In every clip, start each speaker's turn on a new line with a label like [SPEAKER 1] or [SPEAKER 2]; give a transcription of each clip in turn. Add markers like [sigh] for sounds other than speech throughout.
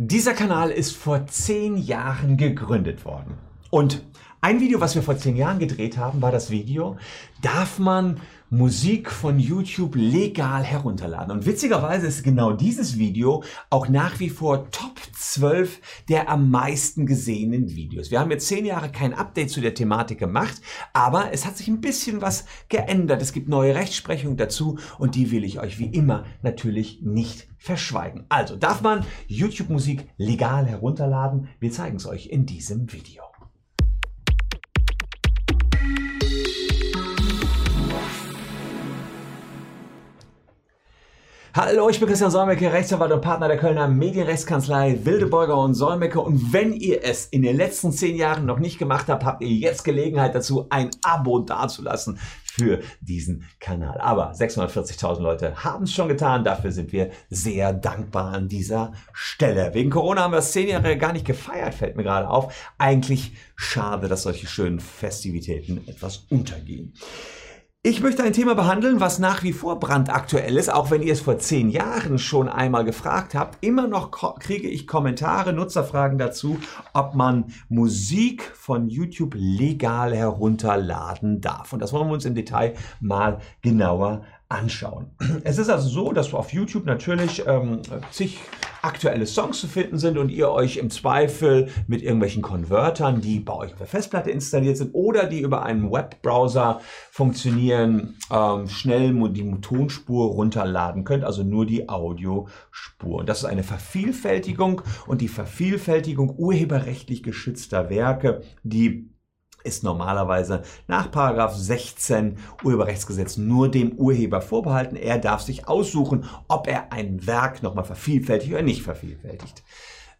[SPEAKER 1] Dieser Kanal ist vor zehn Jahren gegründet worden. Und ein Video, was wir vor zehn Jahren gedreht haben, war das Video, darf man Musik von YouTube legal herunterladen. Und witzigerweise ist genau dieses Video auch nach wie vor Top 12 der am meisten gesehenen Videos. Wir haben jetzt zehn Jahre kein Update zu der Thematik gemacht, aber es hat sich ein bisschen was geändert. Es gibt neue Rechtsprechung dazu und die will ich euch wie immer natürlich nicht verschweigen. Also darf man YouTube-Musik legal herunterladen? Wir zeigen es euch in diesem Video. Hallo, ich bin Christian Solmecke, Rechtsanwalt und Partner der Kölner Medienrechtskanzlei Wildeborger und Solmecke. Und wenn ihr es in den letzten zehn Jahren noch nicht gemacht habt, habt ihr jetzt Gelegenheit dazu, ein Abo dazulassen für diesen Kanal. Aber 640.000 Leute haben es schon getan. Dafür sind wir sehr dankbar an dieser Stelle. Wegen Corona haben wir das zehn Jahre gar nicht gefeiert, fällt mir gerade auf. Eigentlich schade, dass solche schönen Festivitäten etwas untergehen. Ich möchte ein Thema behandeln, was nach wie vor brandaktuell ist, auch wenn ihr es vor zehn Jahren schon einmal gefragt habt. Immer noch kriege ich Kommentare, Nutzerfragen dazu, ob man Musik von YouTube legal herunterladen darf. Und das wollen wir uns im Detail mal genauer anschauen. Es ist also so, dass auf YouTube natürlich ähm, zig aktuelle Songs zu finden sind und ihr euch im Zweifel mit irgendwelchen Konvertern, die bei euch auf der Festplatte installiert sind oder die über einen Webbrowser funktionieren, ähm, schnell die Tonspur runterladen könnt, also nur die Audiospur. Und das ist eine Vervielfältigung und die Vervielfältigung urheberrechtlich geschützter Werke, die ist normalerweise nach 16 Urheberrechtsgesetz nur dem Urheber vorbehalten. Er darf sich aussuchen, ob er ein Werk nochmal vervielfältigt oder nicht vervielfältigt.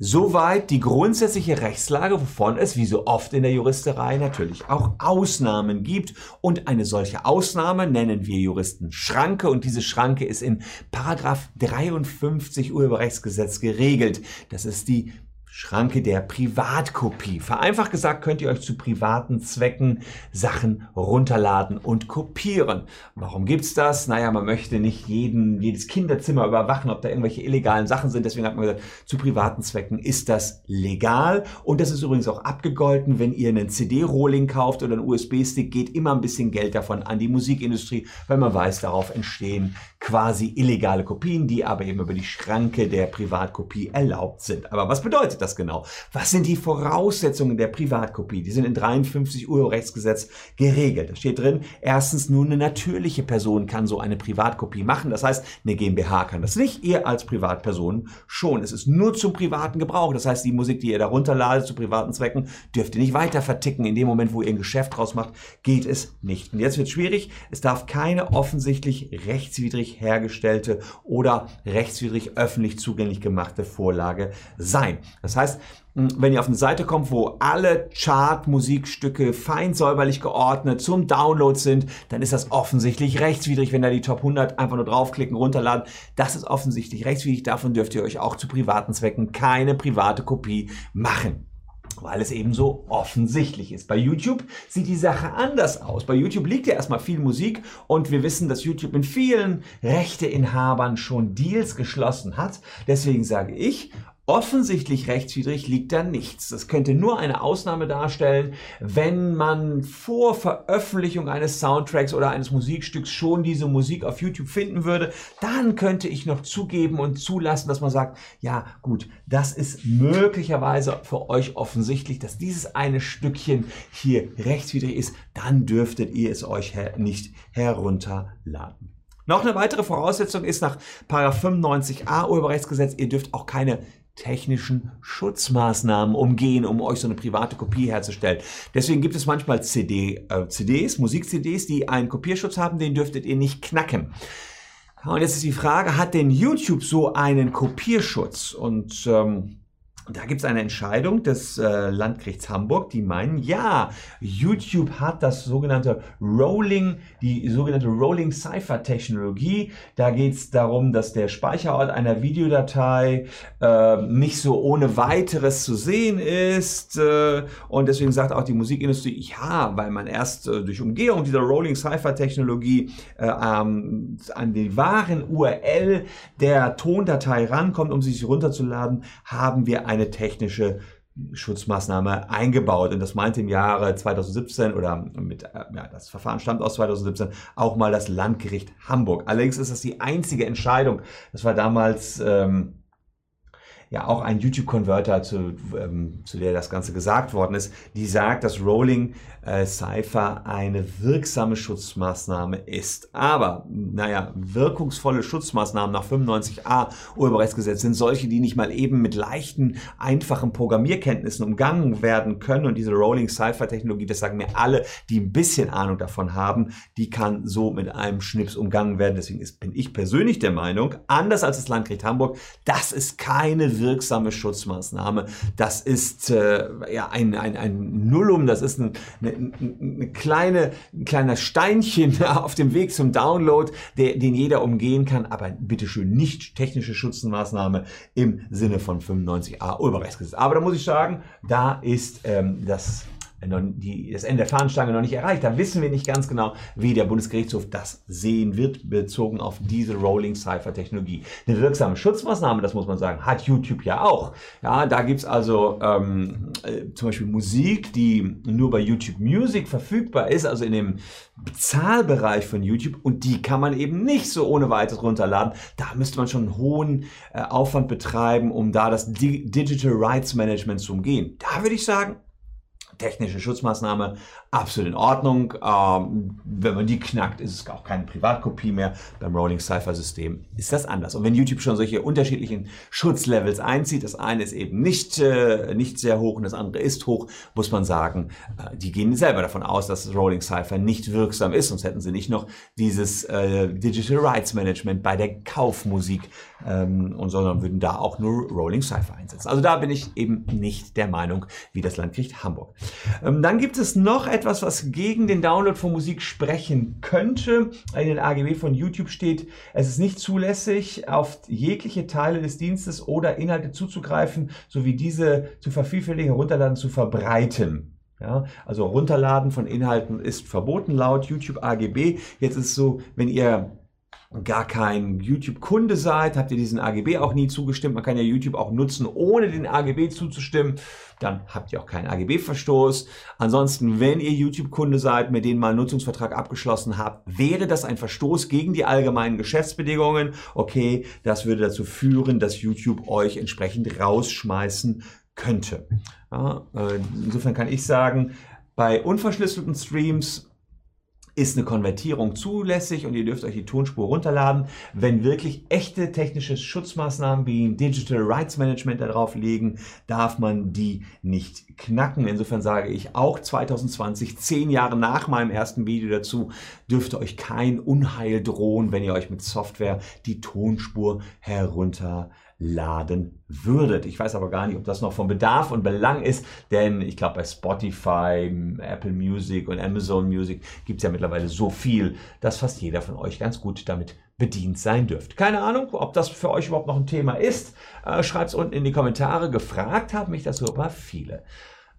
[SPEAKER 1] Soweit die grundsätzliche Rechtslage, wovon es wie so oft in der Juristerei natürlich auch Ausnahmen gibt. Und eine solche Ausnahme nennen wir Juristen Schranke und diese Schranke ist in Paragraph 53 Urheberrechtsgesetz geregelt. Das ist die Schranke der Privatkopie. Vereinfacht gesagt könnt ihr euch zu privaten Zwecken Sachen runterladen und kopieren. Warum gibt's das? Naja, man möchte nicht jeden, jedes Kinderzimmer überwachen, ob da irgendwelche illegalen Sachen sind. Deswegen hat man gesagt, zu privaten Zwecken ist das legal. Und das ist übrigens auch abgegolten, wenn ihr einen CD-Rolling kauft oder einen USB-Stick, geht immer ein bisschen Geld davon an die Musikindustrie, weil man weiß, darauf entstehen quasi illegale Kopien, die aber eben über die Schranke der Privatkopie erlaubt sind. Aber was bedeutet das? Das genau? Was sind die Voraussetzungen der Privatkopie? Die sind in 53 Urheberrechtsgesetz geregelt. Da steht drin, erstens nur eine natürliche Person kann so eine Privatkopie machen. Das heißt, eine GmbH kann das nicht. Ihr als Privatperson schon. Es ist nur zum privaten Gebrauch. Das heißt, die Musik, die ihr darunter ladet zu privaten Zwecken, dürft ihr nicht weiter verticken. In dem Moment, wo ihr ein Geschäft draus macht, geht es nicht. Und jetzt wird es schwierig. Es darf keine offensichtlich rechtswidrig hergestellte oder rechtswidrig öffentlich zugänglich gemachte Vorlage sein. Das heißt, wenn ihr auf eine Seite kommt, wo alle Chart-Musikstücke fein säuberlich geordnet zum Download sind, dann ist das offensichtlich rechtswidrig, wenn da die Top 100 einfach nur draufklicken, runterladen. Das ist offensichtlich rechtswidrig. Davon dürft ihr euch auch zu privaten Zwecken keine private Kopie machen weil es eben so offensichtlich ist. Bei YouTube sieht die Sache anders aus. Bei YouTube liegt ja erstmal viel Musik und wir wissen, dass YouTube mit vielen Rechteinhabern schon Deals geschlossen hat. Deswegen sage ich, Offensichtlich rechtswidrig liegt da nichts. Das könnte nur eine Ausnahme darstellen, wenn man vor Veröffentlichung eines Soundtracks oder eines Musikstücks schon diese Musik auf YouTube finden würde. Dann könnte ich noch zugeben und zulassen, dass man sagt, ja gut, das ist möglicherweise für euch offensichtlich, dass dieses eine Stückchen hier rechtswidrig ist. Dann dürftet ihr es euch nicht herunterladen. Noch eine weitere Voraussetzung ist nach 95a Urheberrechtsgesetz, ihr dürft auch keine technischen Schutzmaßnahmen umgehen, um euch so eine private Kopie herzustellen. Deswegen gibt es manchmal CD, äh, CDs, Musik-CDs, die einen Kopierschutz haben, den dürftet ihr nicht knacken. Und jetzt ist die Frage, hat denn YouTube so einen Kopierschutz? Und ähm, da gibt es eine Entscheidung des äh, Landgerichts Hamburg, die meinen, ja, YouTube hat das sogenannte Rolling, die sogenannte Rolling Cipher Technologie. Da geht es darum, dass der Speicherort einer Videodatei äh, nicht so ohne weiteres zu sehen ist. Äh, und deswegen sagt auch die Musikindustrie, ja, weil man erst äh, durch Umgehung dieser Rolling Cipher Technologie äh, ähm, an die wahren URL der Tondatei rankommt, um sie sich runterzuladen, haben wir ein eine technische Schutzmaßnahme eingebaut. Und das meinte im Jahre 2017 oder mit, äh, ja, das Verfahren stammt aus 2017, auch mal das Landgericht Hamburg. Allerdings ist das die einzige Entscheidung. Das war damals ähm, ja auch ein YouTube-Converter, zu, ähm, zu der das Ganze gesagt worden ist, die sagt, dass Rolling äh, Cypher eine wirksame Schutzmaßnahme ist. Aber, naja, wirkungsvolle Schutzmaßnahmen nach 95a Urheberrechtsgesetz sind solche, die nicht mal eben mit leichten, einfachen Programmierkenntnissen umgangen werden können. Und diese Rolling Cypher Technologie, das sagen mir alle, die ein bisschen Ahnung davon haben, die kann so mit einem Schnips umgangen werden. Deswegen ist, bin ich persönlich der Meinung, anders als das Landgericht Hamburg, das ist keine wirksame Schutzmaßnahme. Das ist äh, ja ein, ein, ein Nullum, das ist ein, eine, eine kleine, ein kleiner Steinchen [laughs] auf dem Weg zum Download, der, den jeder umgehen kann, aber bitteschön nicht technische Schutzmaßnahme im Sinne von 95a Urheberrechtsgesetz. Aber da muss ich sagen, da ist ähm, das die, das Ende der Fahnenstange noch nicht erreicht. Da wissen wir nicht ganz genau, wie der Bundesgerichtshof das sehen wird, bezogen auf diese Rolling Cipher Technologie. Eine wirksame Schutzmaßnahme, das muss man sagen, hat YouTube ja auch. Ja, da gibt's also ähm, äh, zum Beispiel Musik, die nur bei YouTube Music verfügbar ist, also in dem Bezahlbereich von YouTube und die kann man eben nicht so ohne weiteres runterladen. Da müsste man schon einen hohen äh, Aufwand betreiben, um da das Digital Rights Management zu umgehen. Da würde ich sagen, technische Schutzmaßnahme absolut in Ordnung. Ähm, wenn man die knackt, ist es auch keine Privatkopie mehr. Beim Rolling Cipher System ist das anders. Und wenn YouTube schon solche unterschiedlichen Schutzlevels einzieht, das eine ist eben nicht, äh, nicht sehr hoch und das andere ist hoch, muss man sagen, äh, die gehen selber davon aus, dass das Rolling Cipher nicht wirksam ist, sonst hätten sie nicht noch dieses äh, Digital Rights Management bei der Kaufmusik ähm, und sondern würden da auch nur Rolling Cipher einsetzen. Also da bin ich eben nicht der Meinung, wie das Landgericht Hamburg. Ähm, dann gibt es noch etwas, was gegen den Download von Musik sprechen könnte. In den AGB von YouTube steht, es ist nicht zulässig, auf jegliche Teile des Dienstes oder Inhalte zuzugreifen, sowie diese zu vervielfältigen, herunterladen, zu verbreiten. Ja, also Runterladen von Inhalten ist verboten laut YouTube AGB. Jetzt ist es so, wenn ihr gar kein YouTube-Kunde seid, habt ihr diesen AGB auch nie zugestimmt. Man kann ja YouTube auch nutzen, ohne den AGB zuzustimmen. Dann habt ihr auch keinen AGB-Verstoß. Ansonsten, wenn ihr YouTube-Kunde seid, mit denen mal einen Nutzungsvertrag abgeschlossen habt, wäre das ein Verstoß gegen die allgemeinen Geschäftsbedingungen. Okay, das würde dazu führen, dass YouTube euch entsprechend rausschmeißen könnte. Ja, äh, insofern kann ich sagen, bei unverschlüsselten Streams ist eine Konvertierung zulässig und ihr dürft euch die Tonspur runterladen. Wenn wirklich echte technische Schutzmaßnahmen wie Digital Rights Management darauf liegen, darf man die nicht knacken. Insofern sage ich auch 2020, zehn Jahre nach meinem ersten Video dazu, dürfte euch kein Unheil drohen, wenn ihr euch mit Software die Tonspur herunterladet laden würdet. Ich weiß aber gar nicht, ob das noch von Bedarf und Belang ist, denn ich glaube bei Spotify, Apple Music und Amazon Music gibt es ja mittlerweile so viel, dass fast jeder von euch ganz gut damit bedient sein dürft. Keine Ahnung, ob das für euch überhaupt noch ein Thema ist. Äh, Schreibt es unten in die Kommentare. Gefragt haben mich das super viele.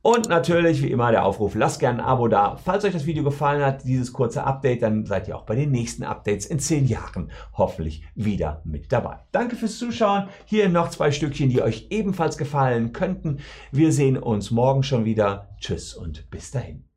[SPEAKER 1] Und natürlich, wie immer, der Aufruf, lasst gerne ein Abo da. Falls euch das Video gefallen hat, dieses kurze Update, dann seid ihr auch bei den nächsten Updates in zehn Jahren hoffentlich wieder mit dabei. Danke fürs Zuschauen. Hier noch zwei Stückchen, die euch ebenfalls gefallen könnten. Wir sehen uns morgen schon wieder. Tschüss und bis dahin.